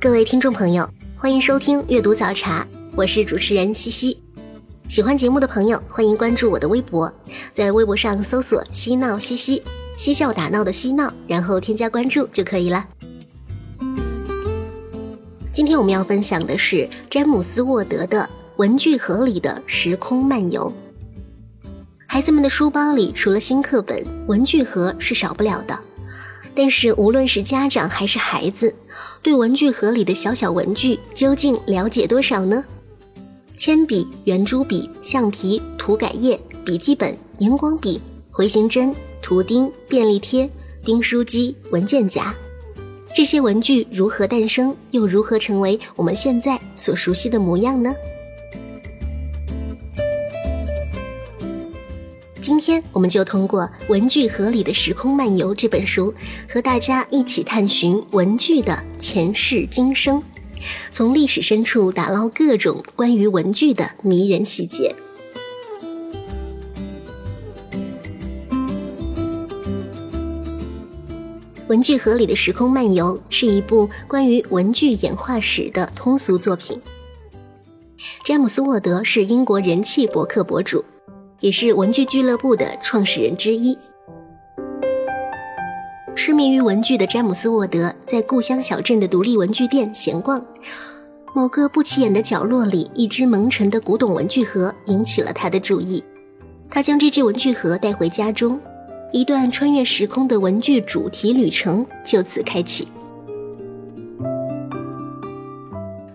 各位听众朋友，欢迎收听阅读早茶，我是主持人西西。喜欢节目的朋友，欢迎关注我的微博，在微博上搜索“嬉闹西西”，嬉笑打闹的嬉闹，然后添加关注就可以了。今天我们要分享的是詹姆斯·沃德的《文具盒里的时空漫游》。孩子们的书包里除了新课本，文具盒是少不了的。但是无论是家长还是孩子，对文具盒里的小小文具究竟了解多少呢？铅笔、圆珠笔、橡皮、涂改液、笔记本、荧光笔、回形针、图钉、便利贴、订书机、文件夹，这些文具如何诞生，又如何成为我们现在所熟悉的模样呢？今天，我们就通过《文具盒里的时空漫游》这本书，和大家一起探寻文具的前世今生。从历史深处打捞各种关于文具的迷人细节。《文具盒里的时空漫游》是一部关于文具演化史的通俗作品。詹姆斯·沃德是英国人气博客博主，也是文具俱乐部的创始人之一。痴迷于文具的詹姆斯·沃德在故乡小镇的独立文具店闲逛，某个不起眼的角落里，一只蒙尘的古董文具盒引起了他的注意。他将这只文具盒带回家中，一段穿越时空的文具主题旅程就此开启。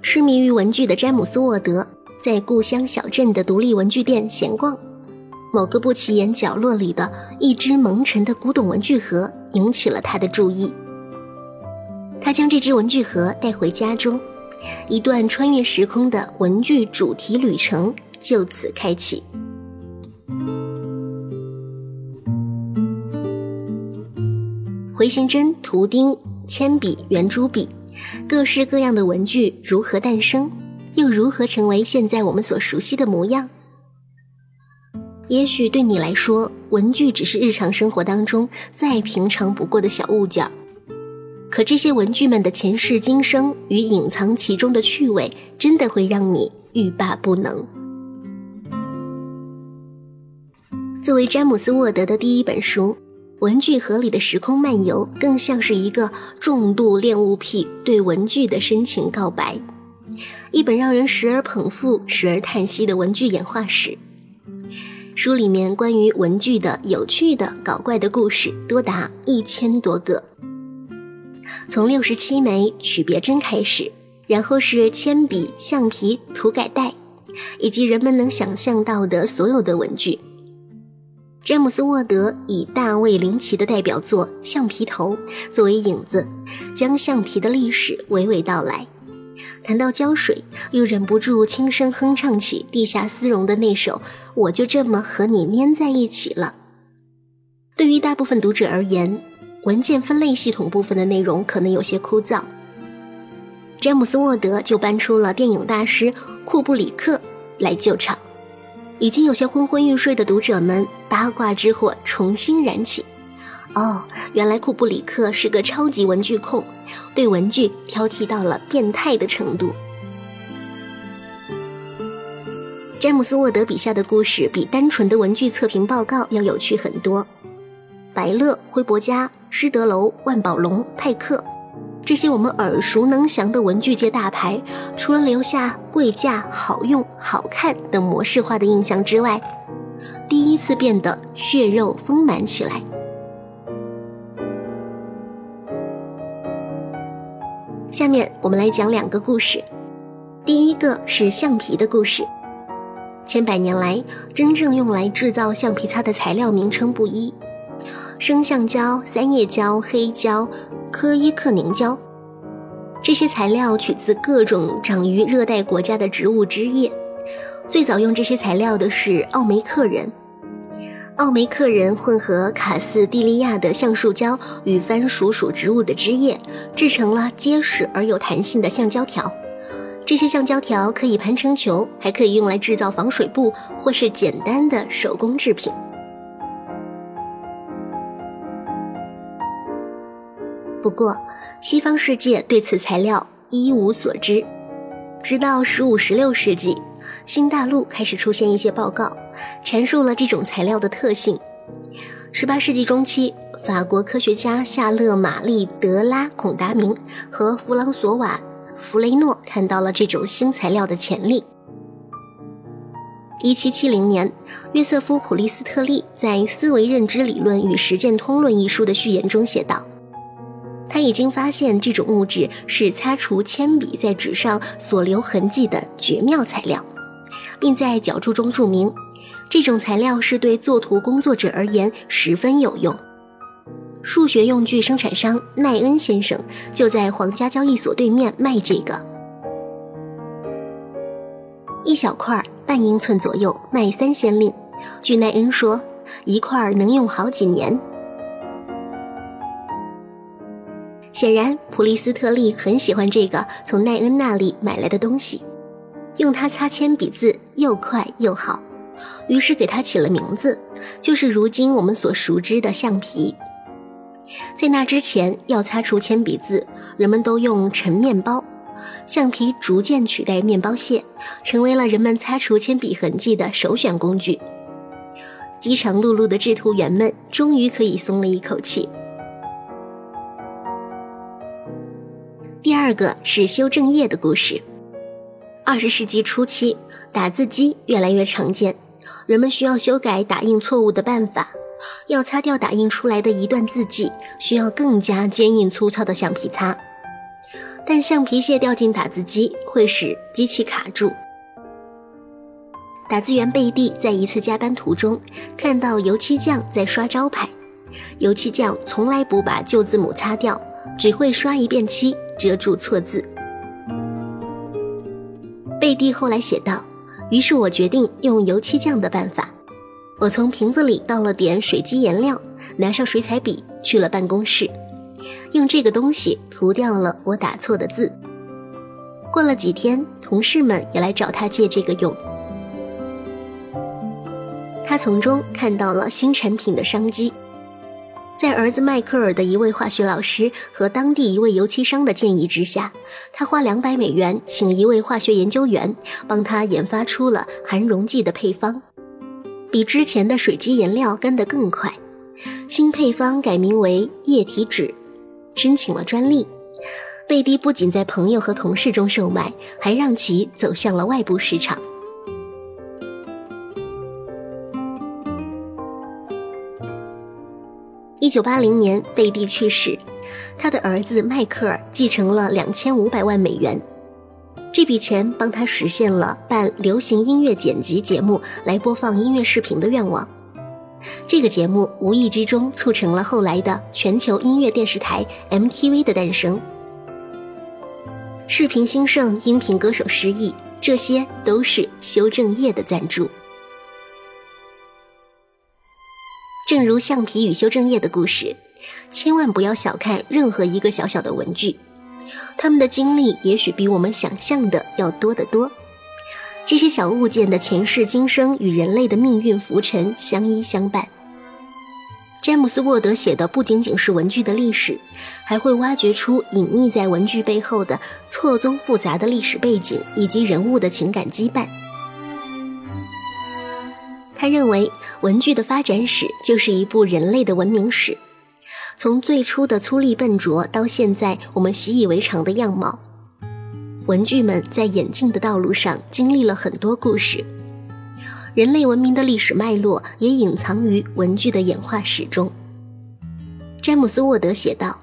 痴迷于文具的詹姆斯·沃德在故乡小镇的独立文具店闲逛。某个不起眼角落里的一只蒙尘的古董文具盒引起了他的注意。他将这只文具盒带回家中，一段穿越时空的文具主题旅程就此开启。回形针、图钉、铅笔、圆珠笔，各式各样的文具如何诞生，又如何成为现在我们所熟悉的模样？也许对你来说，文具只是日常生活当中再平常不过的小物件儿。可这些文具们的前世今生与隐藏其中的趣味，真的会让你欲罢不能。作为詹姆斯·沃德的第一本书，《文具盒里的时空漫游》更像是一个重度恋物癖对文具的深情告白，一本让人时而捧腹、时而叹息的文具演化史。书里面关于文具的有趣的、搞怪的故事多达一千多个，从六十七枚曲别针开始，然后是铅笔、橡皮、涂改带，以及人们能想象到的所有的文具。詹姆斯·沃德以大卫·林奇的代表作《橡皮头》作为影子，将橡皮的历史娓娓道来。谈到胶水，又忍不住轻声哼唱起地下丝绒的那首《我就这么和你粘在一起了》。对于大部分读者而言，文件分类系统部分的内容可能有些枯燥。詹姆斯·沃德就搬出了电影大师库布里克来救场，已经有些昏昏欲睡的读者们八卦之火重新燃起。哦，原来库布里克是个超级文具控，对文具挑剔到了变态的程度。詹姆斯·沃德笔下的故事比单纯的文具测评报告要有趣很多。百乐、辉伯家、施德楼、万宝龙、派克，这些我们耳熟能详的文具界大牌，除了留下贵价、好用、好看等模式化的印象之外，第一次变得血肉丰满起来。下面我们来讲两个故事。第一个是橡皮的故事。千百年来，真正用来制造橡皮擦的材料名称不一，生橡胶、三叶胶、黑胶、科伊克凝胶。这些材料取自各种长于热带国家的植物枝叶。最早用这些材料的是奥梅克人。奥梅克人混合卡斯蒂利亚的橡树胶与番薯属植物的枝叶，制成了结实而有弹性的橡胶条。这些橡胶条可以盘成球，还可以用来制造防水布或是简单的手工制品。不过，西方世界对此材料一无所知，直到十五、十六世纪。新大陆开始出现一些报告，阐述了这种材料的特性。18世纪中期，法国科学家夏勒·玛丽·德拉孔达明和弗朗索瓦·弗雷诺看到了这种新材料的潜力。1770年，约瑟夫·普利斯特利在《思维认知理论与实践通论》一书的序言中写道。他已经发现这种物质是擦除铅笔在纸上所留痕迹的绝妙材料，并在脚注中注明，这种材料是对作图工作者而言十分有用。数学用具生产商奈恩先生就在皇家交易所对面卖这个，一小块半英寸左右，卖三先令。据奈恩说，一块能用好几年。显然，普利斯特利很喜欢这个从奈恩那里买来的东西，用它擦铅笔字又快又好，于是给它起了名字，就是如今我们所熟知的橡皮。在那之前，要擦除铅笔字，人们都用陈面包，橡皮逐渐取代面包屑，成为了人们擦除铅笔痕迹的首选工具。饥肠辘辘的制图员们终于可以松了一口气。第二个是修正液的故事。二十世纪初期，打字机越来越常见，人们需要修改打印错误的办法，要擦掉打印出来的一段字迹，需要更加坚硬粗糙的橡皮擦。但橡皮屑掉进打字机会使机器卡住。打字员贝蒂在一次加班途中看到油漆匠在刷招牌，油漆匠从来不把旧字母擦掉，只会刷一遍漆。遮住错字。贝蒂后来写道：“于是我决定用油漆匠的办法。我从瓶子里倒了点水基颜料，拿上水彩笔去了办公室，用这个东西涂掉了我打错的字。过了几天，同事们也来找他借这个用。他从中看到了新产品的商机。”在儿子迈克尔的一位化学老师和当地一位油漆商的建议之下，他花两百美元请一位化学研究员帮他研发出了含溶剂的配方，比之前的水基颜料干得更快。新配方改名为液体纸，申请了专利。贝蒂不仅在朋友和同事中售卖，还让其走向了外部市场。一九八零年，贝蒂去世，他的儿子迈克尔继承了两千五百万美元。这笔钱帮他实现了办流行音乐剪辑节目来播放音乐视频的愿望。这个节目无意之中促成了后来的全球音乐电视台 MTV 的诞生。视频兴盛，音频歌手失意，这些都是修正液的赞助。正如橡皮与修正液的故事，千万不要小看任何一个小小的文具，他们的经历也许比我们想象的要多得多。这些小物件的前世今生与人类的命运浮沉相依相伴。詹姆斯·沃德写的不仅仅是文具的历史，还会挖掘出隐匿在文具背后的错综复杂的历史背景以及人物的情感羁绊。他认为，文具的发展史就是一部人类的文明史，从最初的粗粝笨拙到现在我们习以为常的样貌。文具们在演进的道路上经历了很多故事，人类文明的历史脉络也隐藏于文具的演化史中。詹姆斯·沃德写道：“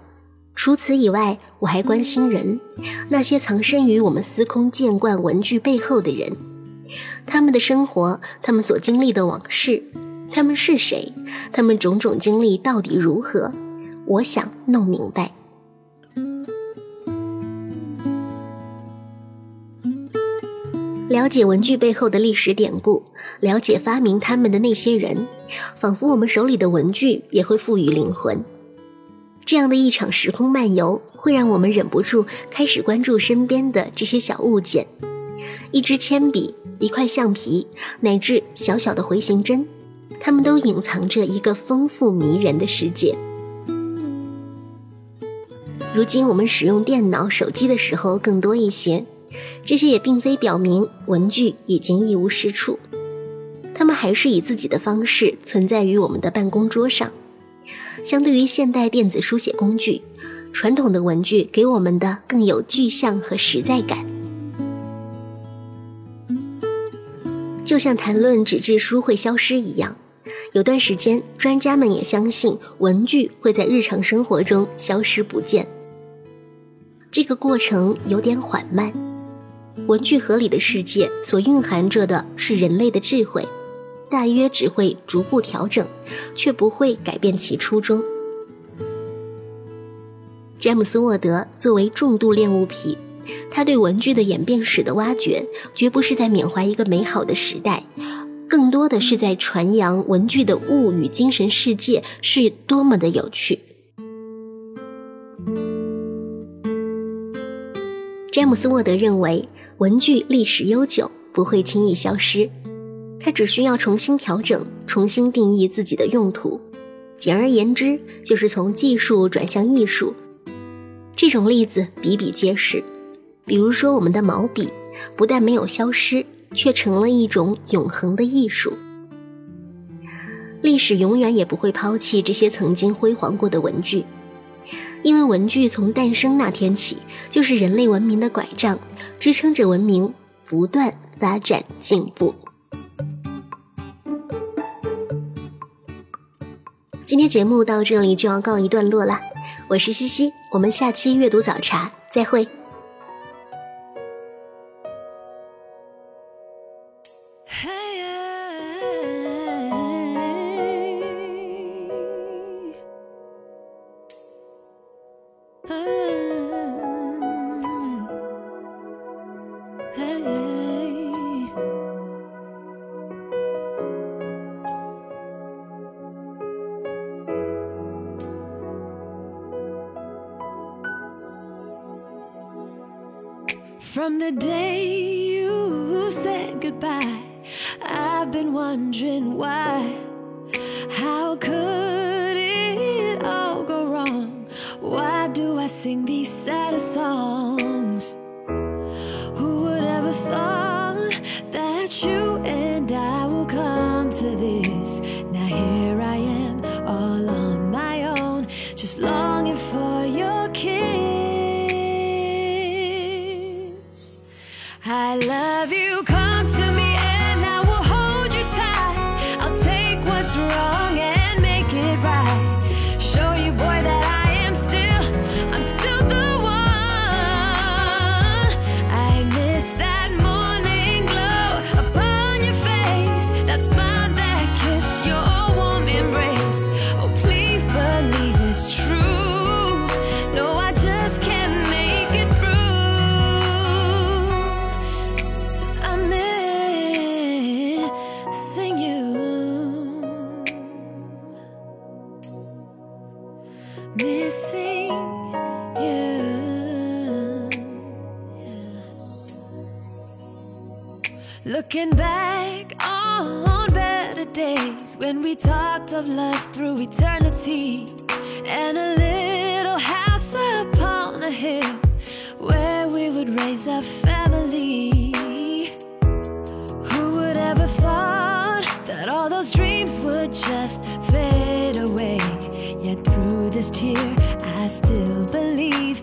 除此以外，我还关心人，那些藏身于我们司空见惯文具背后的人。”他们的生活，他们所经历的往事，他们是谁？他们种种经历到底如何？我想弄明白。了解文具背后的历史典故，了解发明他们的那些人，仿佛我们手里的文具也会赋予灵魂。这样的一场时空漫游，会让我们忍不住开始关注身边的这些小物件：一支铅笔、一块橡皮，乃至小小的回形针，它们都隐藏着一个丰富迷人的世界。如今我们使用电脑、手机的时候更多一些。这些也并非表明文具已经一无是处，它们还是以自己的方式存在于我们的办公桌上。相对于现代电子书写工具，传统的文具给我们的更有具象和实在感。就像谈论纸质书会消失一样，有段时间专家们也相信文具会在日常生活中消失不见。这个过程有点缓慢。文具盒里的世界所蕴含着的是人类的智慧，大约只会逐步调整，却不会改变其初衷。詹姆斯·沃德作为重度恋物癖，他对文具的演变史的挖掘，绝不是在缅怀一个美好的时代，更多的是在传扬文具的物与精神世界是多么的有趣。詹姆斯·沃德认为。文具历史悠久，不会轻易消失，它只需要重新调整、重新定义自己的用途。简而言之，就是从技术转向艺术。这种例子比比皆是。比如说，我们的毛笔不但没有消失，却成了一种永恒的艺术。历史永远也不会抛弃这些曾经辉煌过的文具。因为文具从诞生那天起，就是人类文明的拐杖，支撑着文明不断发展进步。今天节目到这里就要告一段落了，我是西西，我们下期阅读早茶再会。From the day you said goodbye, I've been wondering why. set us all Looking back on better days when we talked of love through eternity and a little house upon a hill where we would raise a family. Who would ever thought that all those dreams would just fade away? Yet through this tear, I still believe